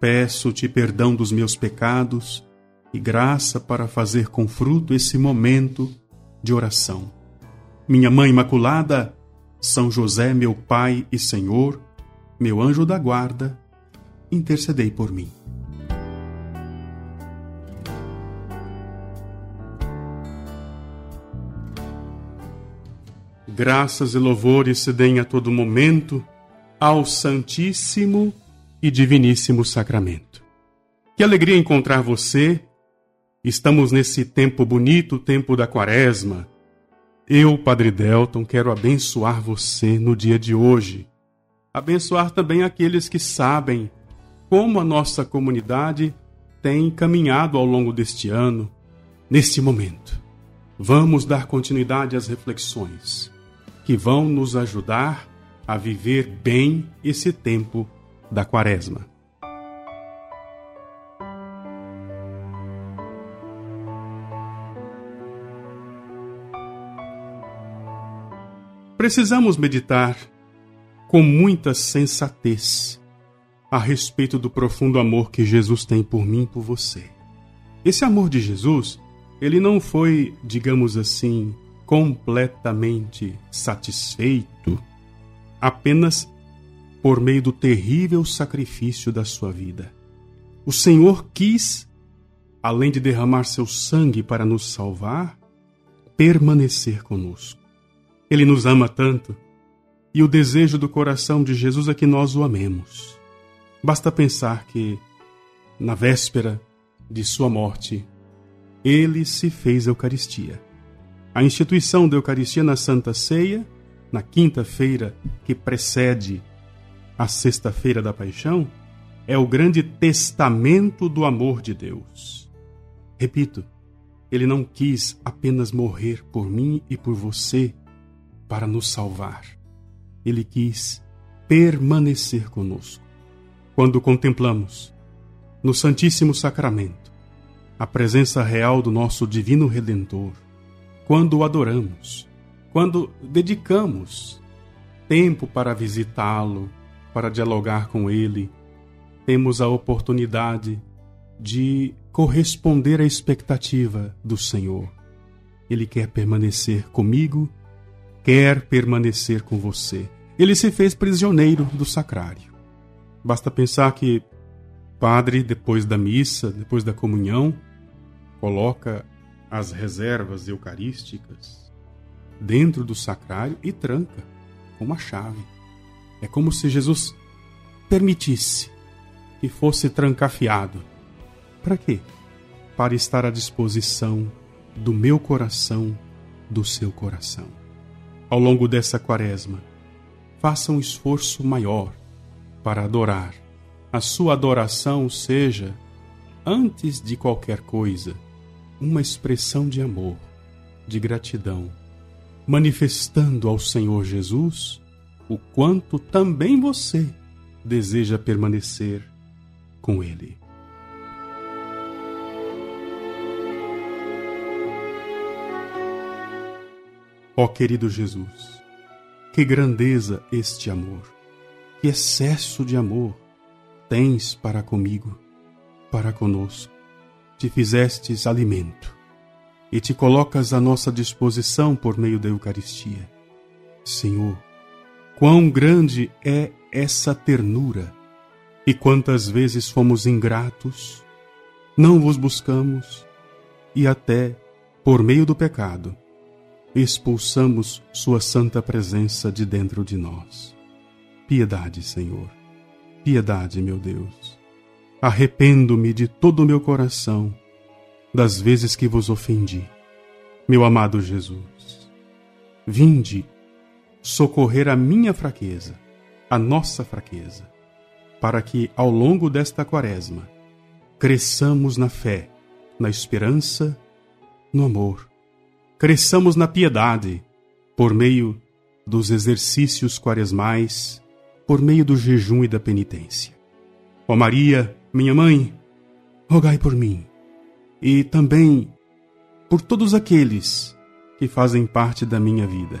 Peço-te perdão dos meus pecados e graça para fazer com fruto esse momento de oração. Minha Mãe Imaculada, São José, meu Pai e Senhor, meu anjo da guarda, intercedei por mim. Graças e louvores se deem a todo momento ao Santíssimo e Diviníssimo Sacramento. Que alegria encontrar você. Estamos nesse tempo bonito, tempo da Quaresma. Eu, Padre Delton, quero abençoar você no dia de hoje. Abençoar também aqueles que sabem como a nossa comunidade tem caminhado ao longo deste ano, neste momento. Vamos dar continuidade às reflexões que vão nos ajudar a viver bem esse tempo da Quaresma. Precisamos meditar com muita sensatez a respeito do profundo amor que Jesus tem por mim e por você. Esse amor de Jesus, ele não foi, digamos assim, completamente satisfeito apenas por meio do terrível sacrifício da sua vida. O Senhor quis, além de derramar seu sangue para nos salvar, permanecer conosco. Ele nos ama tanto e o desejo do coração de Jesus é que nós o amemos. Basta pensar que, na véspera de sua morte, ele se fez Eucaristia. A instituição da Eucaristia na Santa Ceia, na quinta-feira que precede a Sexta-feira da Paixão, é o grande testamento do amor de Deus. Repito, ele não quis apenas morrer por mim e por você para nos salvar. Ele quis permanecer conosco. Quando contemplamos no Santíssimo Sacramento a presença real do nosso Divino Redentor, quando o adoramos, quando dedicamos tempo para visitá-lo, para dialogar com Ele, temos a oportunidade de corresponder à expectativa do Senhor. Ele quer permanecer comigo, quer permanecer com você. Ele se fez prisioneiro do sacrário. Basta pensar que padre, depois da missa, depois da comunhão, coloca as reservas eucarísticas dentro do sacrário e tranca com uma chave. É como se Jesus permitisse que fosse trancafiado. Para quê? Para estar à disposição do meu coração, do seu coração. Ao longo dessa quaresma, faça um esforço maior para adorar. A sua adoração seja, antes de qualquer coisa, uma expressão de amor, de gratidão, manifestando ao Senhor Jesus o quanto também você deseja permanecer com Ele. Ó oh, querido Jesus, que grandeza este amor, que excesso de amor tens para comigo, para conosco. Te fizestes alimento e te colocas à nossa disposição por meio da Eucaristia. Senhor, Quão grande é essa ternura! E quantas vezes fomos ingratos, não vos buscamos e até, por meio do pecado, expulsamos Sua santa presença de dentro de nós. Piedade, Senhor, piedade, meu Deus. Arrependo-me de todo o meu coração das vezes que vos ofendi. Meu amado Jesus, vinde socorrer a minha fraqueza, a nossa fraqueza, para que, ao longo desta quaresma, cresçamos na fé, na esperança, no amor. Cresçamos na piedade, por meio dos exercícios quaresmais, por meio do jejum e da penitência. Ó Maria, minha mãe, rogai por mim, e também por todos aqueles que fazem parte da minha vida.